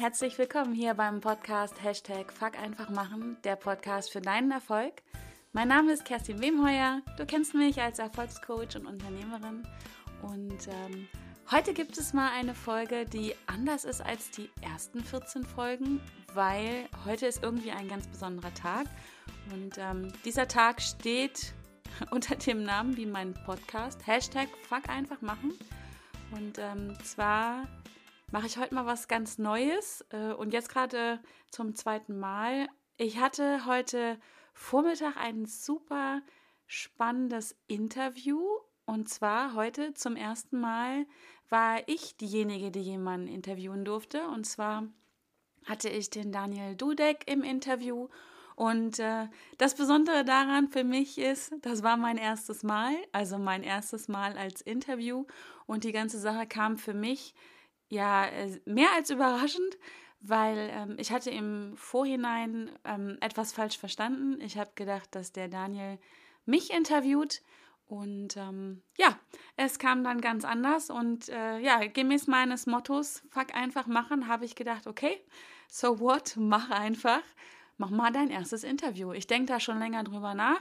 herzlich willkommen hier beim Podcast Hashtag Fuck einfach machen, der Podcast für deinen Erfolg. Mein Name ist Kerstin Wemheuer, du kennst mich als Erfolgscoach und Unternehmerin. Und ähm, heute gibt es mal eine Folge, die anders ist als die ersten 14 Folgen, weil heute ist irgendwie ein ganz besonderer Tag. Und ähm, dieser Tag steht unter dem Namen wie mein Podcast, Hashtag Fuck einfach machen. Und ähm, zwar mache ich heute mal was ganz Neues äh, und jetzt gerade zum zweiten Mal. Ich hatte heute Vormittag ein super spannendes Interview und zwar heute zum ersten Mal war ich diejenige, die jemanden interviewen durfte. Und zwar hatte ich den Daniel Dudek im Interview. Und äh, das Besondere daran für mich ist, das war mein erstes Mal, also mein erstes Mal als Interview. Und die ganze Sache kam für mich ja mehr als überraschend, weil ähm, ich hatte im Vorhinein ähm, etwas falsch verstanden. Ich habe gedacht, dass der Daniel mich interviewt und ähm, ja, es kam dann ganz anders und äh, ja, gemäß meines Mottos, fuck einfach machen, habe ich gedacht, okay, so what, mach einfach, mach mal dein erstes Interview. Ich denke da schon länger drüber nach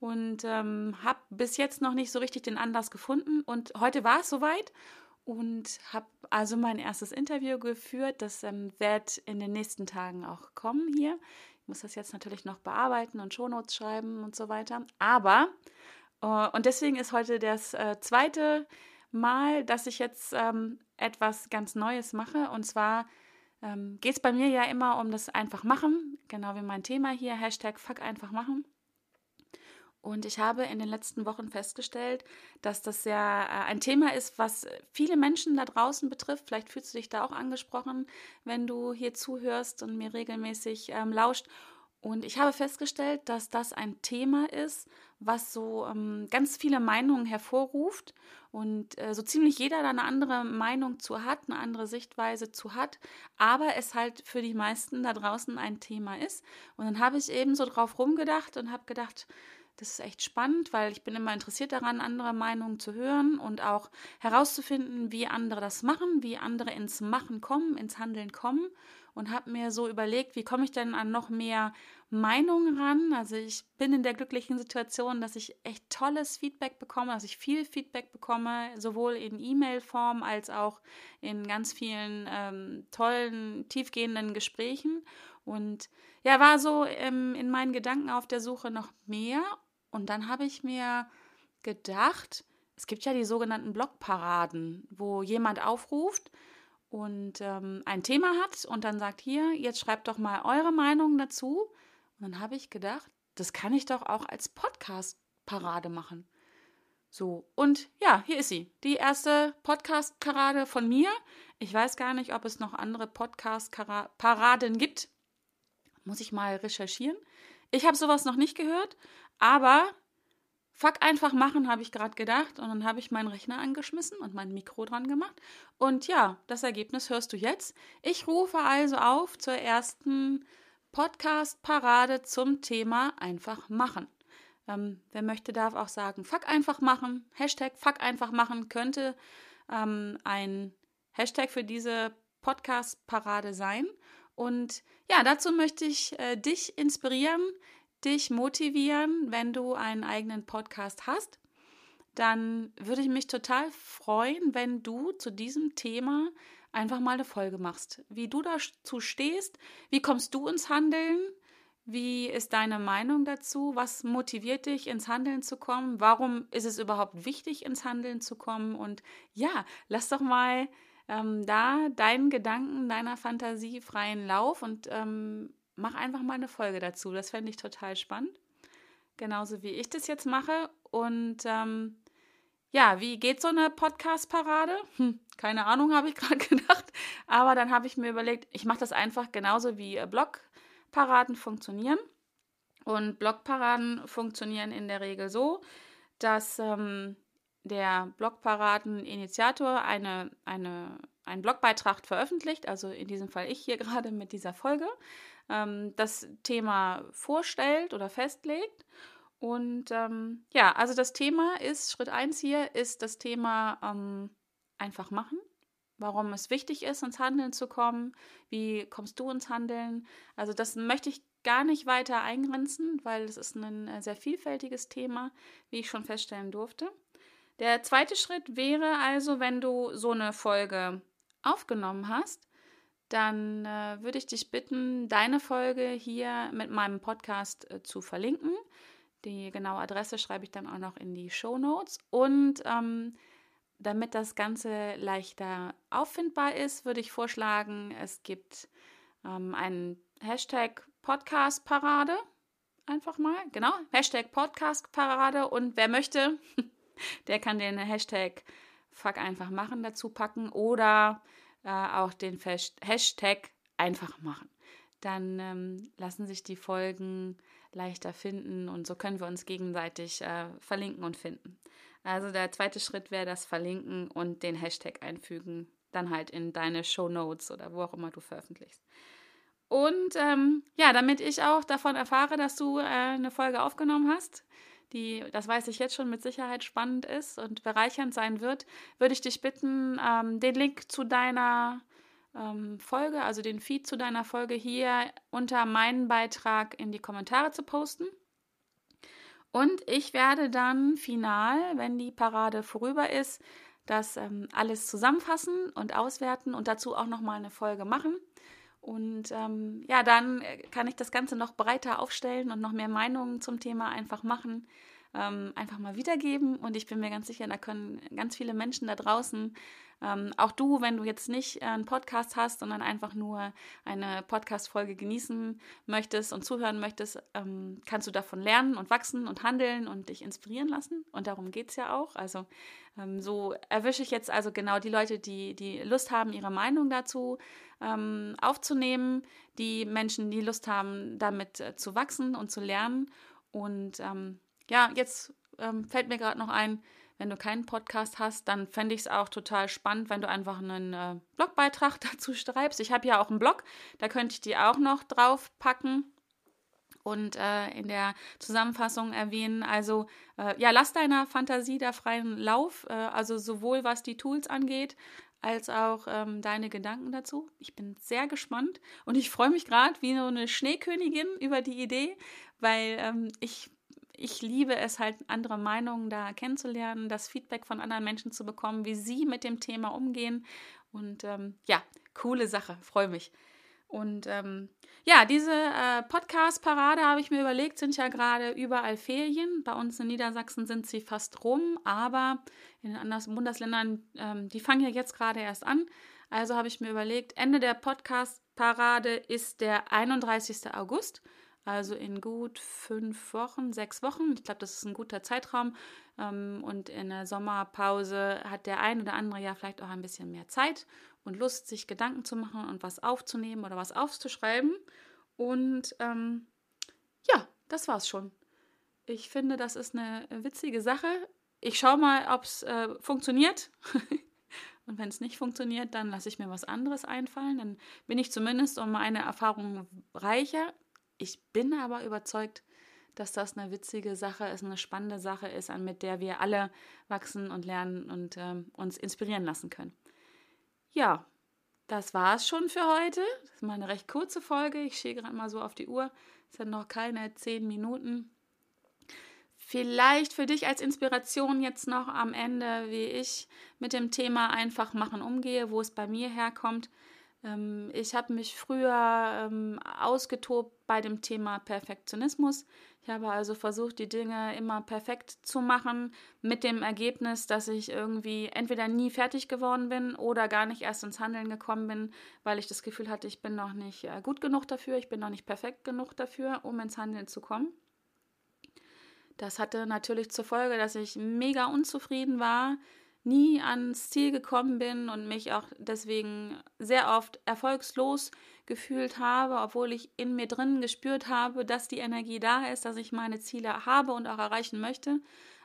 und ähm, habe bis jetzt noch nicht so richtig den Anlass gefunden und heute war es soweit und habe also mein erstes Interview geführt. Das ähm, wird in den nächsten Tagen auch kommen hier. Ich muss das jetzt natürlich noch bearbeiten und Shownotes schreiben und so weiter. Aber, äh, und deswegen ist heute das äh, zweite Mal, dass ich jetzt ähm, etwas ganz Neues mache. Und zwar ähm, geht es bei mir ja immer um das einfach machen, genau wie mein Thema hier, Hashtag Fuck einfach machen. Und ich habe in den letzten Wochen festgestellt, dass das ja äh, ein Thema ist, was viele Menschen da draußen betrifft. Vielleicht fühlst du dich da auch angesprochen, wenn du hier zuhörst und mir regelmäßig ähm, lauscht. Und ich habe festgestellt, dass das ein Thema ist, was so ähm, ganz viele Meinungen hervorruft und äh, so ziemlich jeder da eine andere Meinung zu hat, eine andere Sichtweise zu hat, aber es halt für die meisten da draußen ein Thema ist. Und dann habe ich eben so drauf rumgedacht und habe gedacht, das ist echt spannend, weil ich bin immer interessiert daran, andere Meinungen zu hören und auch herauszufinden, wie andere das machen, wie andere ins Machen kommen, ins Handeln kommen und habe mir so überlegt, wie komme ich denn an noch mehr Meinungen ran? Also ich bin in der glücklichen Situation, dass ich echt tolles Feedback bekomme, dass ich viel Feedback bekomme, sowohl in E-Mail-Form als auch in ganz vielen ähm, tollen, tiefgehenden Gesprächen. Und ja, war so ähm, in meinen Gedanken auf der Suche noch mehr und dann habe ich mir gedacht, es gibt ja die sogenannten Blogparaden, wo jemand aufruft und ähm, ein Thema hat und dann sagt, hier, jetzt schreibt doch mal eure Meinung dazu. Und dann habe ich gedacht, das kann ich doch auch als Podcast-Parade machen. So, und ja, hier ist sie. Die erste Podcast-Parade von mir. Ich weiß gar nicht, ob es noch andere Podcast-Paraden gibt. Muss ich mal recherchieren. Ich habe sowas noch nicht gehört, aber fuck einfach machen, habe ich gerade gedacht. Und dann habe ich meinen Rechner angeschmissen und mein Mikro dran gemacht. Und ja, das Ergebnis hörst du jetzt. Ich rufe also auf zur ersten Podcast-Parade zum Thema einfach machen. Ähm, wer möchte, darf auch sagen, fuck einfach machen. Hashtag fuck einfach machen könnte ähm, ein Hashtag für diese Podcast-Parade sein. Und ja, dazu möchte ich äh, dich inspirieren, dich motivieren, wenn du einen eigenen Podcast hast. Dann würde ich mich total freuen, wenn du zu diesem Thema einfach mal eine Folge machst. Wie du dazu stehst, wie kommst du ins Handeln, wie ist deine Meinung dazu? Was motiviert dich, ins Handeln zu kommen? Warum ist es überhaupt wichtig, ins Handeln zu kommen? Und ja, lass doch mal ähm, da deinen Gedanken, deiner Fantasie freien Lauf und ähm, mach einfach mal eine Folge dazu. Das fände ich total spannend. Genauso wie ich das jetzt mache. Und ähm, ja, wie geht so eine Podcast-Parade? Hm, keine Ahnung, habe ich gerade gedacht. Aber dann habe ich mir überlegt, ich mache das einfach genauso wie äh, Blogparaden funktionieren. Und Blogparaden funktionieren in der Regel so, dass ähm, der Blogparaden-Initiator eine, eine, einen Blogbeitrag veröffentlicht, also in diesem Fall ich hier gerade mit dieser Folge, ähm, das Thema vorstellt oder festlegt. Und ähm, ja, also das Thema ist, Schritt 1 hier ist das Thema ähm, einfach machen. warum es wichtig ist, ins Handeln zu kommen. Wie kommst du ins Handeln? Also das möchte ich gar nicht weiter eingrenzen, weil es ist ein äh, sehr vielfältiges Thema, wie ich schon feststellen durfte. Der zweite Schritt wäre also, wenn du so eine Folge aufgenommen hast, dann äh, würde ich dich bitten, deine Folge hier mit meinem Podcast äh, zu verlinken. Die genaue Adresse schreibe ich dann auch noch in die Show Notes. Und ähm, damit das Ganze leichter auffindbar ist, würde ich vorschlagen, es gibt ähm, einen Hashtag Podcast Parade. Einfach mal, genau. Hashtag Podcast Parade. Und wer möchte, der kann den Hashtag Fuck einfach machen dazu packen oder äh, auch den Hashtag einfach machen. Dann ähm, lassen sich die Folgen leichter finden und so können wir uns gegenseitig äh, verlinken und finden. Also der zweite Schritt wäre das Verlinken und den Hashtag einfügen, dann halt in deine Show Notes oder wo auch immer du veröffentlichst. Und ähm, ja, damit ich auch davon erfahre, dass du äh, eine Folge aufgenommen hast, die, das weiß ich jetzt schon, mit Sicherheit spannend ist und bereichernd sein wird, würde ich dich bitten, ähm, den Link zu deiner ähm, Folge, also den Feed zu deiner Folge hier unter meinen Beitrag in die Kommentare zu posten. Und ich werde dann final, wenn die Parade vorüber ist, das ähm, alles zusammenfassen und auswerten und dazu auch nochmal eine Folge machen. Und ähm, ja, dann äh, kann ich das Ganze noch breiter aufstellen und noch mehr Meinungen zum Thema einfach machen ähm, einfach mal wiedergeben. Und ich bin mir ganz sicher, da können ganz viele Menschen da draußen, ähm, auch du, wenn du jetzt nicht äh, einen Podcast hast, sondern einfach nur eine Podcast-Folge genießen möchtest und zuhören möchtest, ähm, kannst du davon lernen und wachsen und handeln und dich inspirieren lassen. Und darum geht es ja auch. Also ähm, so erwische ich jetzt also genau die Leute, die, die Lust haben, ihre Meinung dazu ähm, aufzunehmen, die Menschen, die Lust haben, damit äh, zu wachsen und zu lernen. Und ähm, ja, jetzt ähm, fällt mir gerade noch ein, wenn du keinen Podcast hast, dann fände ich es auch total spannend, wenn du einfach einen äh, Blogbeitrag dazu schreibst. Ich habe ja auch einen Blog, da könnte ich die auch noch drauf packen und äh, in der Zusammenfassung erwähnen. Also äh, ja, lass deiner Fantasie da freien Lauf, äh, also sowohl was die Tools angeht, als auch ähm, deine Gedanken dazu. Ich bin sehr gespannt und ich freue mich gerade wie so eine Schneekönigin über die Idee, weil ähm, ich ich liebe es halt, andere Meinungen da kennenzulernen, das Feedback von anderen Menschen zu bekommen, wie sie mit dem Thema umgehen. Und ähm, ja, coole Sache, freue mich. Und ähm, ja, diese äh, Podcast-Parade habe ich mir überlegt, sind ja gerade überall Ferien. Bei uns in Niedersachsen sind sie fast rum, aber in anderen Bundesländern, ähm, die fangen ja jetzt gerade erst an. Also habe ich mir überlegt, Ende der Podcast-Parade ist der 31. August also in gut fünf Wochen, sechs Wochen. Ich glaube, das ist ein guter Zeitraum. Ähm, und in der Sommerpause hat der ein oder andere ja vielleicht auch ein bisschen mehr Zeit und Lust, sich Gedanken zu machen und was aufzunehmen oder was aufzuschreiben. Und ähm, ja, das war's schon. Ich finde, das ist eine witzige Sache. Ich schaue mal, ob es äh, funktioniert. Und wenn es nicht funktioniert, dann lasse ich mir was anderes einfallen. Dann bin ich zumindest um meine Erfahrungen reicher. Ich bin aber überzeugt, dass das eine witzige Sache ist, eine spannende Sache ist, mit der wir alle wachsen und lernen und ähm, uns inspirieren lassen können. Ja, das war es schon für heute. Das ist mal eine recht kurze Folge. Ich stehe gerade mal so auf die Uhr. Es sind noch keine zehn Minuten. Vielleicht für dich als Inspiration jetzt noch am Ende, wie ich mit dem Thema einfach machen umgehe, wo es bei mir herkommt. Ähm, ich habe mich früher ähm, ausgetobt bei dem Thema Perfektionismus. Ich habe also versucht, die Dinge immer perfekt zu machen, mit dem Ergebnis, dass ich irgendwie entweder nie fertig geworden bin oder gar nicht erst ins Handeln gekommen bin, weil ich das Gefühl hatte, ich bin noch nicht äh, gut genug dafür, ich bin noch nicht perfekt genug dafür, um ins Handeln zu kommen. Das hatte natürlich zur Folge, dass ich mega unzufrieden war, nie ans Ziel gekommen bin und mich auch deswegen sehr oft erfolgslos gefühlt habe, obwohl ich in mir drin gespürt habe, dass die Energie da ist, dass ich meine Ziele habe und auch erreichen möchte.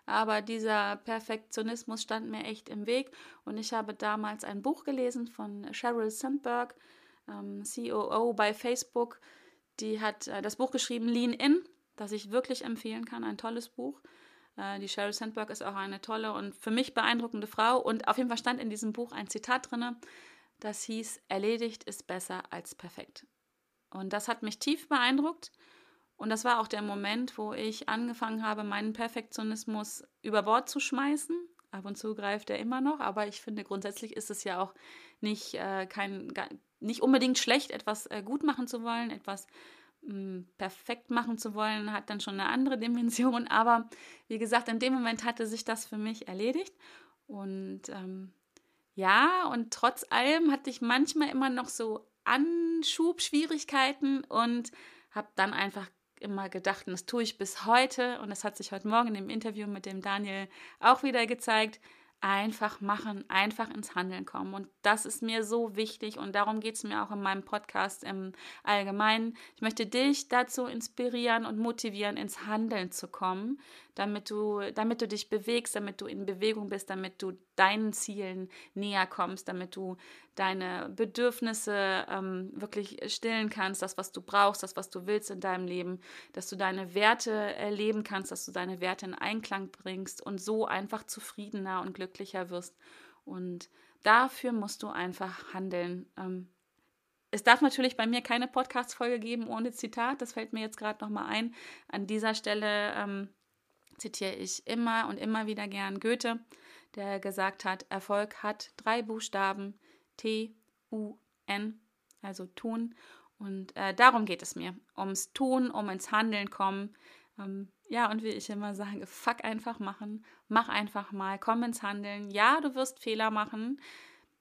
Aber dieser Perfektionismus stand mir echt im Weg und ich habe damals ein Buch gelesen von Sheryl Sandberg, ähm, COO bei Facebook. Die hat äh, das Buch geschrieben Lean In, das ich wirklich empfehlen kann, ein tolles Buch. Äh, die Sheryl Sandberg ist auch eine tolle und für mich beeindruckende Frau. Und auf jeden Fall stand in diesem Buch ein Zitat drin, das hieß, erledigt ist besser als perfekt. Und das hat mich tief beeindruckt. Und das war auch der Moment, wo ich angefangen habe, meinen Perfektionismus über Bord zu schmeißen. Ab und zu greift er immer noch, aber ich finde, grundsätzlich ist es ja auch nicht, äh, kein, nicht unbedingt schlecht, etwas äh, gut machen zu wollen, etwas perfekt machen zu wollen, hat dann schon eine andere Dimension. Aber wie gesagt, in dem Moment hatte sich das für mich erledigt. Und ähm, ja, und trotz allem hatte ich manchmal immer noch so Anschubschwierigkeiten und habe dann einfach immer gedacht, und das tue ich bis heute, und das hat sich heute Morgen im Interview mit dem Daniel auch wieder gezeigt, einfach machen, einfach ins Handeln kommen. Und das ist mir so wichtig und darum geht es mir auch in meinem Podcast im Allgemeinen. Ich möchte dich dazu inspirieren und motivieren, ins Handeln zu kommen, damit du, damit du dich bewegst, damit du in Bewegung bist, damit du deinen Zielen näher kommst, damit du deine Bedürfnisse ähm, wirklich stillen kannst, das, was du brauchst, das, was du willst in deinem Leben, dass du deine Werte erleben kannst, dass du deine Werte in Einklang bringst und so einfach zufriedener und glücklicher wirst. Und dafür musst du einfach handeln. Ähm, es darf natürlich bei mir keine Podcast-Folge geben ohne Zitat. Das fällt mir jetzt gerade nochmal ein. An dieser Stelle ähm, zitiere ich immer und immer wieder gern Goethe, der gesagt hat, Erfolg hat drei Buchstaben, T-U-N, also tun. Und äh, darum geht es mir, ums Tun, um ins Handeln kommen. Ähm, ja, und wie ich immer sage, fuck einfach machen, mach einfach mal, komm ins Handeln. Ja, du wirst Fehler machen,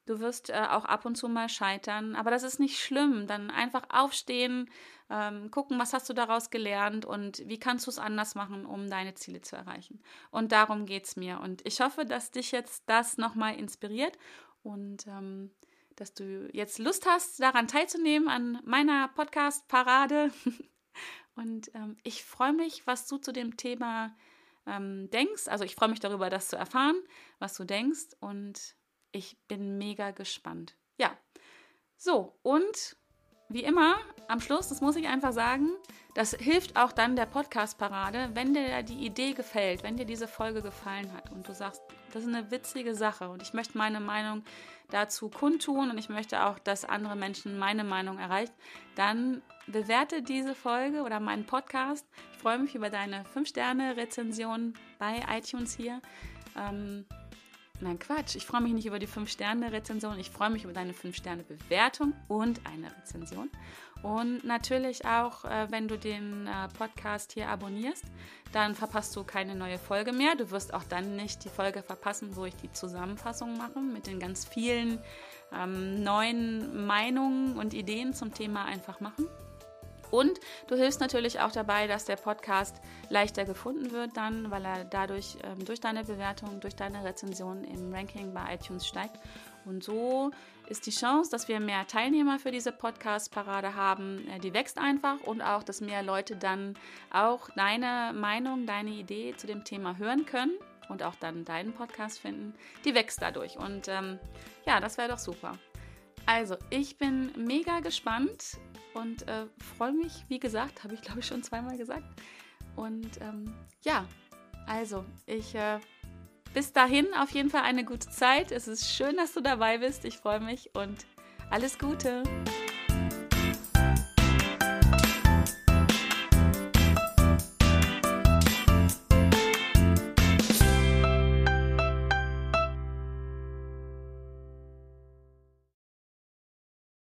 du wirst äh, auch ab und zu mal scheitern, aber das ist nicht schlimm. Dann einfach aufstehen, ähm, gucken, was hast du daraus gelernt und wie kannst du es anders machen, um deine Ziele zu erreichen. Und darum geht es mir. Und ich hoffe, dass dich jetzt das nochmal inspiriert und ähm, dass du jetzt Lust hast, daran teilzunehmen, an meiner Podcast-Parade. Und ähm, ich freue mich, was du zu dem Thema ähm, denkst. Also ich freue mich darüber, das zu erfahren, was du denkst. Und ich bin mega gespannt. Ja, so, und wie immer, am Schluss, das muss ich einfach sagen, das hilft auch dann der Podcast-Parade, wenn dir die Idee gefällt, wenn dir diese Folge gefallen hat und du sagst, das ist eine witzige Sache und ich möchte meine Meinung dazu kundtun und ich möchte auch, dass andere Menschen meine Meinung erreicht, dann bewerte diese Folge oder meinen Podcast. Ich freue mich über deine 5-Sterne-Rezension bei iTunes hier. Ähm, Nein, Quatsch. Ich freue mich nicht über die 5-Sterne-Rezension. Ich freue mich über deine 5-Sterne-Bewertung und eine Rezension. Und natürlich auch, äh, wenn du den äh, Podcast hier abonnierst, dann verpasst du keine neue Folge mehr. Du wirst auch dann nicht die Folge verpassen, wo ich die Zusammenfassung mache mit den ganz vielen ähm, neuen Meinungen und Ideen zum Thema einfach machen. Und du hilfst natürlich auch dabei, dass der Podcast leichter gefunden wird, dann, weil er dadurch ähm, durch deine Bewertung, durch deine Rezension im Ranking bei iTunes steigt. Und so ist die Chance, dass wir mehr Teilnehmer für diese Podcast-Parade haben, äh, die wächst einfach und auch, dass mehr Leute dann auch deine Meinung, deine Idee zu dem Thema hören können und auch dann deinen Podcast finden, die wächst dadurch. Und ähm, ja, das wäre doch super. Also, ich bin mega gespannt und äh, freue mich, wie gesagt, habe ich glaube ich schon zweimal gesagt. Und ähm, ja, also ich äh, bis dahin auf jeden Fall eine gute Zeit. Es ist schön, dass du dabei bist. Ich freue mich und alles Gute.